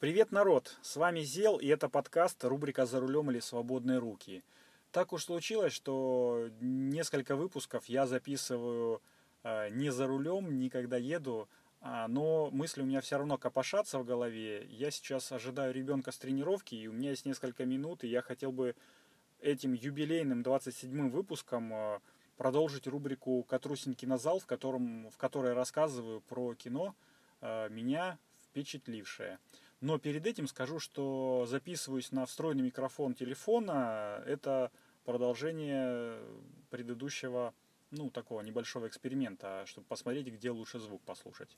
Привет, народ! С вами Зел, и это подкаст рубрика «За рулем или свободные руки». Так уж случилось, что несколько выпусков я записываю э, не за рулем, не когда еду, а, но мысли у меня все равно копошатся в голове. Я сейчас ожидаю ребенка с тренировки, и у меня есть несколько минут, и я хотел бы этим юбилейным 27-м выпуском э, продолжить рубрику «Катрусин кинозал», в, котором, в которой рассказываю про кино, э, меня впечатлившее. Но перед этим скажу, что записываюсь на встроенный микрофон телефона. Это продолжение предыдущего, ну, такого небольшого эксперимента, чтобы посмотреть, где лучше звук послушать.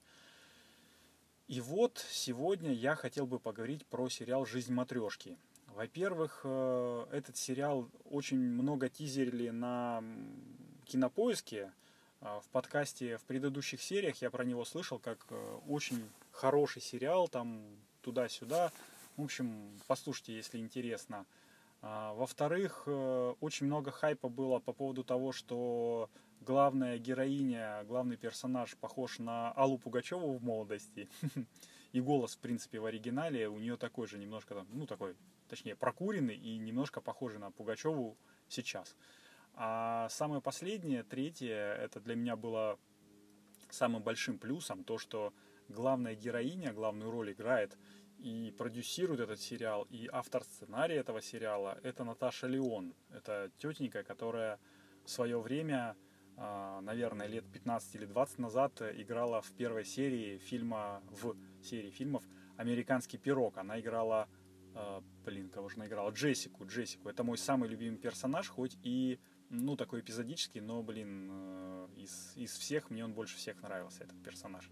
И вот сегодня я хотел бы поговорить про сериал «Жизнь матрешки». Во-первых, э, этот сериал очень много тизерили на кинопоиске. Э, в подкасте в предыдущих сериях я про него слышал как э, очень хороший сериал, там туда-сюда. В общем, послушайте, если интересно. А, во-вторых, э, очень много хайпа было по поводу того, что главная героиня, главный персонаж похож на Аллу Пугачеву в молодости. И голос, в принципе, в оригинале у нее такой же немножко, там, ну, такой, точнее, прокуренный и немножко похожий на Пугачеву сейчас. А самое последнее, третье, это для меня было самым большим плюсом, то, что главная героиня главную роль играет и продюсирует этот сериал, и автор сценария этого сериала – это Наташа Леон. Это тетенька, которая в свое время, а, наверное, лет 15 или 20 назад играла в первой серии фильма, в серии фильмов «Американский пирог». Она играла, а, блин, кого же она играла? Джессику, Джессику. Это мой самый любимый персонаж, хоть и, ну, такой эпизодический, но, блин, э, из, из всех мне он больше всех нравился, этот персонаж.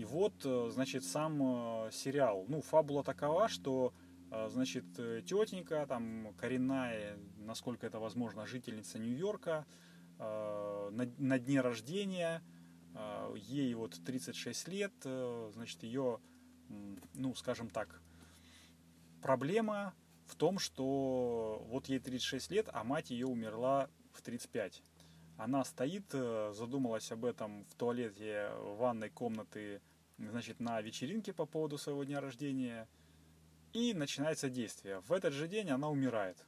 И вот, э, значит, сам э, сериал. Ну, фабула такова, что, э, значит, тетенька, там, коренная, насколько это возможно, жительница Нью-Йорка, на, на дне рождения, ей вот 36 лет, значит, ее, ну, скажем так, проблема в том, что вот ей 36 лет, а мать ее умерла в 35. Она стоит, задумалась об этом в туалете ванной комнаты, значит, на вечеринке по поводу своего дня рождения. И начинается действие. В этот же день она умирает.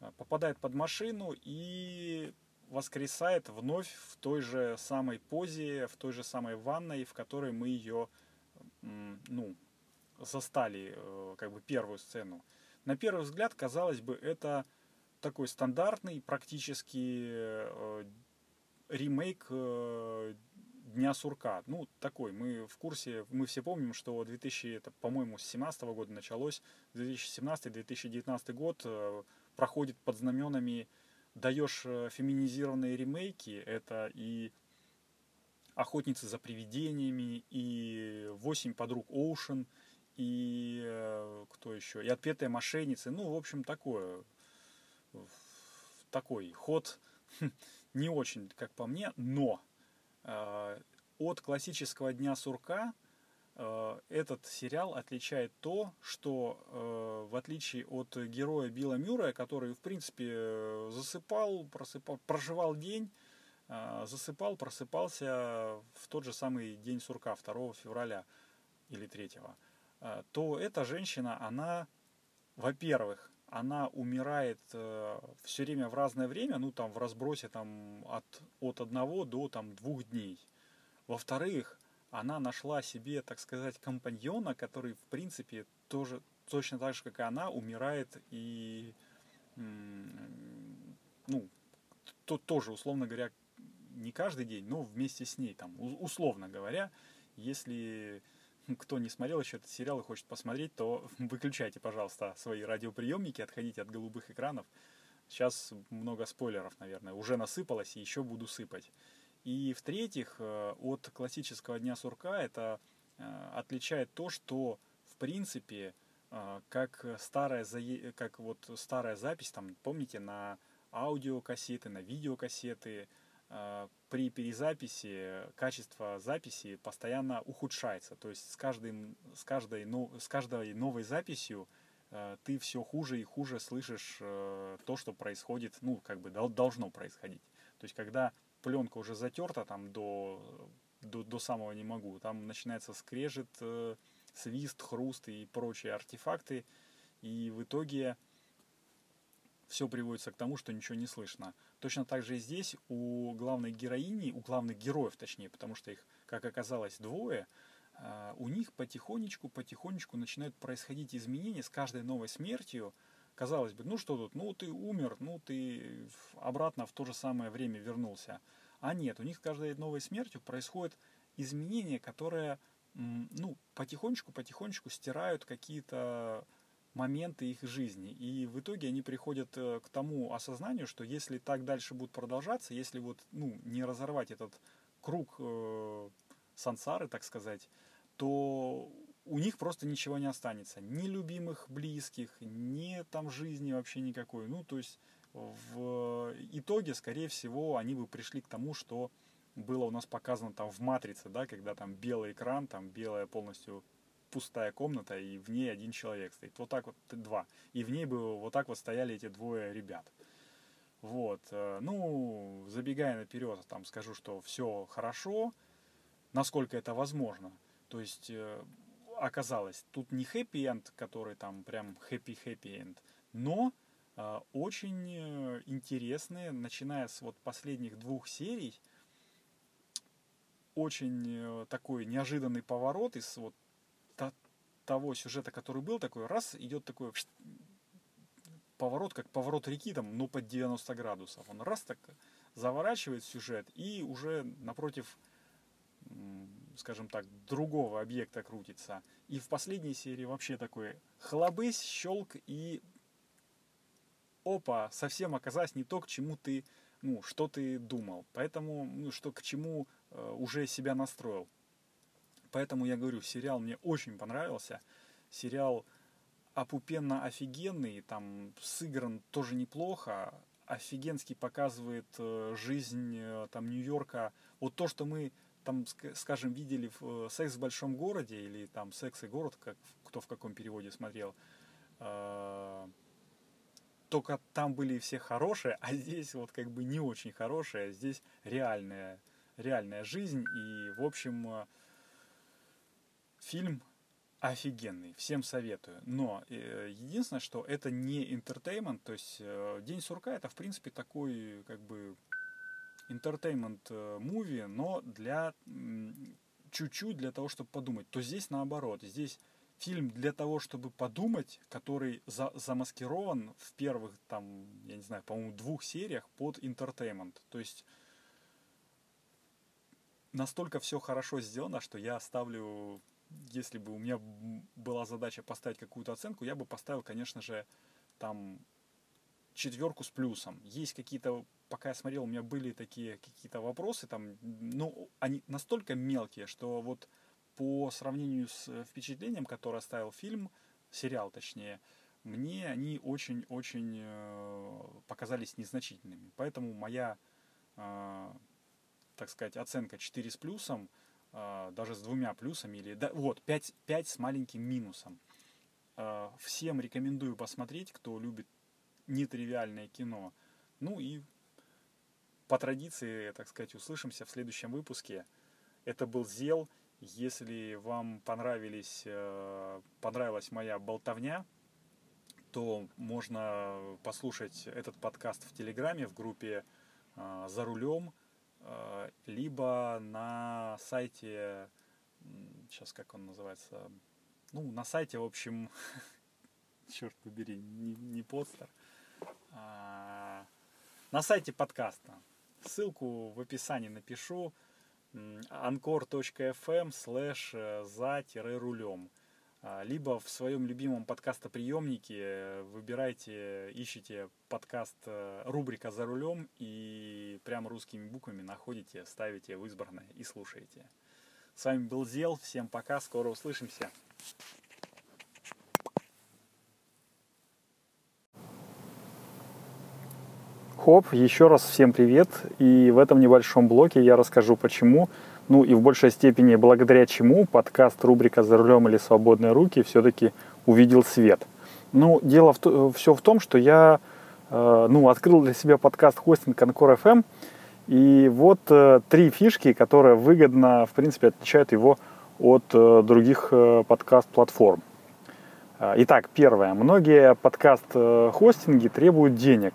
Э, попадает под машину и воскресает вновь в той же самой позе, в той же самой ванной, в которой мы ее, ну, застали, э, как бы первую сцену. На первый взгляд, казалось бы, это такой стандартный практически э, ремейк Дня сурка. Ну, такой, мы в курсе, мы все помним, что 2000, это, по-моему, с 17 года началось, 2017-2019 год э, проходит под знаменами даешь феминизированные ремейки, это и Охотницы за привидениями, и Восемь подруг Оушен, и кто еще, и Отпетые мошенницы, ну, в общем, такое такой ход. Не очень, как по мне, но э, от классического Дня сурка э, этот сериал отличает то, что э, в отличие от героя Билла Мюррея, который в принципе засыпал, просыпал, проживал день, э, засыпал, просыпался в тот же самый день сурка, 2 февраля или 3, э, то эта женщина, она, во-первых, она умирает э, все время в разное время, ну там в разбросе там от, от одного до там двух дней. Во-вторых, она нашла себе, так сказать, компаньона, который в принципе тоже точно так же, как и она, умирает и ну, то, тоже, условно говоря, не каждый день, но вместе с ней, там, условно говоря, если кто не смотрел еще этот сериал и хочет посмотреть, то выключайте, пожалуйста, свои радиоприемники, отходите от голубых экранов. Сейчас много спойлеров, наверное, уже насыпалось и еще буду сыпать. И в-третьих, э, от классического Дня сурка это э, отличает то, что в принципе, э, как старая, как вот старая запись, там, помните, на аудиокассеты, на видеокассеты, при перезаписи качество записи постоянно ухудшается. То есть с, каждым, с, каждой, ну, с каждой новой записью э, ты все хуже и хуже слышишь э, то, что происходит, ну, как бы должно происходить. То есть когда пленка уже затерта там до, до, до самого не могу, там начинается скрежет, э, свист, хруст и прочие артефакты. И в итоге все приводится к тому, что ничего не слышно. Точно так же и здесь у главной героини, у главных героев точнее, потому что их, как оказалось, двое, а, у них потихонечку, потихонечку начинают происходить изменения с каждой новой смертью. Казалось бы, ну что тут, ну ты умер, ну ты обратно в то же самое время вернулся. А нет, у них с каждой новой смертью происходит изменения, которые ну, потихонечку-потихонечку стирают какие-то моменты их жизни. И в итоге они приходят э, к тому осознанию, что если так дальше будет продолжаться, если вот ну, не разорвать этот круг э, сансары, так сказать, то у них просто ничего не останется. Ни любимых близких, ни там жизни вообще никакой. Ну, то есть в итоге, скорее всего, они бы пришли к тому, что было у нас показано там в «Матрице», да, когда там белый экран, там белая полностью пустая комната, и в ней один человек стоит. Вот так вот два. И в ней бы вот так вот стояли эти двое ребят. Вот. Э, ну, забегая наперед, там скажу, что все хорошо, насколько это возможно. То есть э, оказалось, тут не хэппи-энд, который там прям хэппи-хэппи-энд, но э, очень интересные, начиная с вот последних двух серий, очень такой неожиданный поворот из вот того сюжета, который был, такой раз идет такой поворот, как поворот реки, там, но под 90 градусов. Он раз так заворачивает сюжет и уже напротив скажем так, другого объекта крутится. И в последней серии вообще такой хлобысь, щелк и опа, совсем оказалось не то, к чему ты, ну, что ты думал. Поэтому, ну, что к чему э, уже себя настроил. Поэтому я говорю, сериал мне очень понравился. Сериал опупенно офигенный, там сыгран тоже неплохо, офигенский показывает э, жизнь э, там Нью-Йорка. Вот то, что мы там, скажем, видели в э, «Секс в большом городе» или там «Секс и город», как, кто в каком переводе смотрел, только там были все хорошие, а здесь вот как бы не очень хорошие, здесь реальная, реальная жизнь. И, в общем, фильм офигенный, всем советую. Но э, единственное, что это не интертеймент, то есть э, День сурка это, в принципе, такой, как бы, entertainment э, movie, но для чуть-чуть для того, чтобы подумать, то здесь наоборот. Здесь фильм для того, чтобы подумать, который за, замаскирован в первых, там, я не знаю, по-моему, двух сериях под entertainment. То есть настолько все хорошо сделано, что я ставлю, если бы у меня была задача поставить какую-то оценку, я бы поставил, конечно же, там четверку с плюсом. Есть какие-то, пока я смотрел, у меня были такие какие-то вопросы, там, ну, они настолько мелкие, что вот по сравнению с впечатлением, которое оставил фильм, сериал точнее, мне они очень-очень э, показались незначительными. Поэтому моя, э, так сказать, оценка 4 с плюсом, э, даже с двумя плюсами, или да, вот, 5, 5 с маленьким минусом. Э, всем рекомендую посмотреть, кто любит нетривиальное кино. Ну и по традиции, так сказать, услышимся в следующем выпуске. Это был Зел. Если вам понравились, э, понравилась моя болтовня, то можно послушать этот подкаст в Телеграме, в группе э, «За рулем», либо на сайте, сейчас как он называется, ну, на сайте, в общем, черт побери, не, не постер, а, на сайте подкаста. Ссылку в описании напишу anchor.fm slash за-рулем. А, либо в своем любимом подкастоприемнике выбирайте, ищите подкаст э, рубрика «За рулем» и прям русскими буквами находите, ставите в избранное и слушаете. С вами был Зел, всем пока, скоро услышимся. Хоп, еще раз всем привет. И в этом небольшом блоке я расскажу почему, ну и в большей степени благодаря чему подкаст рубрика «За рулем или свободные руки» все-таки увидел свет. Ну, дело в, все в том, что я э, ну, открыл для себя подкаст хостинг Конкор FM, эм». и вот э, три фишки, которые выгодно, в принципе, отличают его от э, других подкаст-платформ. Итак, первое. Многие подкаст-хостинги требуют денег.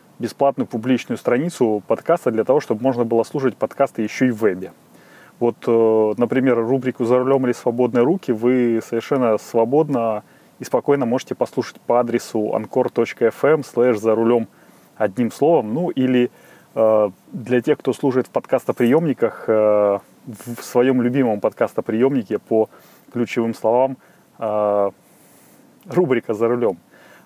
бесплатную публичную страницу подкаста для того, чтобы можно было слушать подкасты еще и в вебе. Вот, э, например, рубрику «За рулем или свободные руки» вы совершенно свободно и спокойно можете послушать по адресу anchor.fm слэш «За рулем» одним словом. Ну, или э, для тех, кто служит в подкастоприемниках, в своем любимом подкастоприемнике по ключевым словам э, рубрика «За рулем».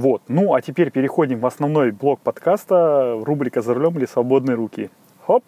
Вот. Ну, а теперь переходим в основной блок подкаста, рубрика «За рулем или свободные руки». Хоп!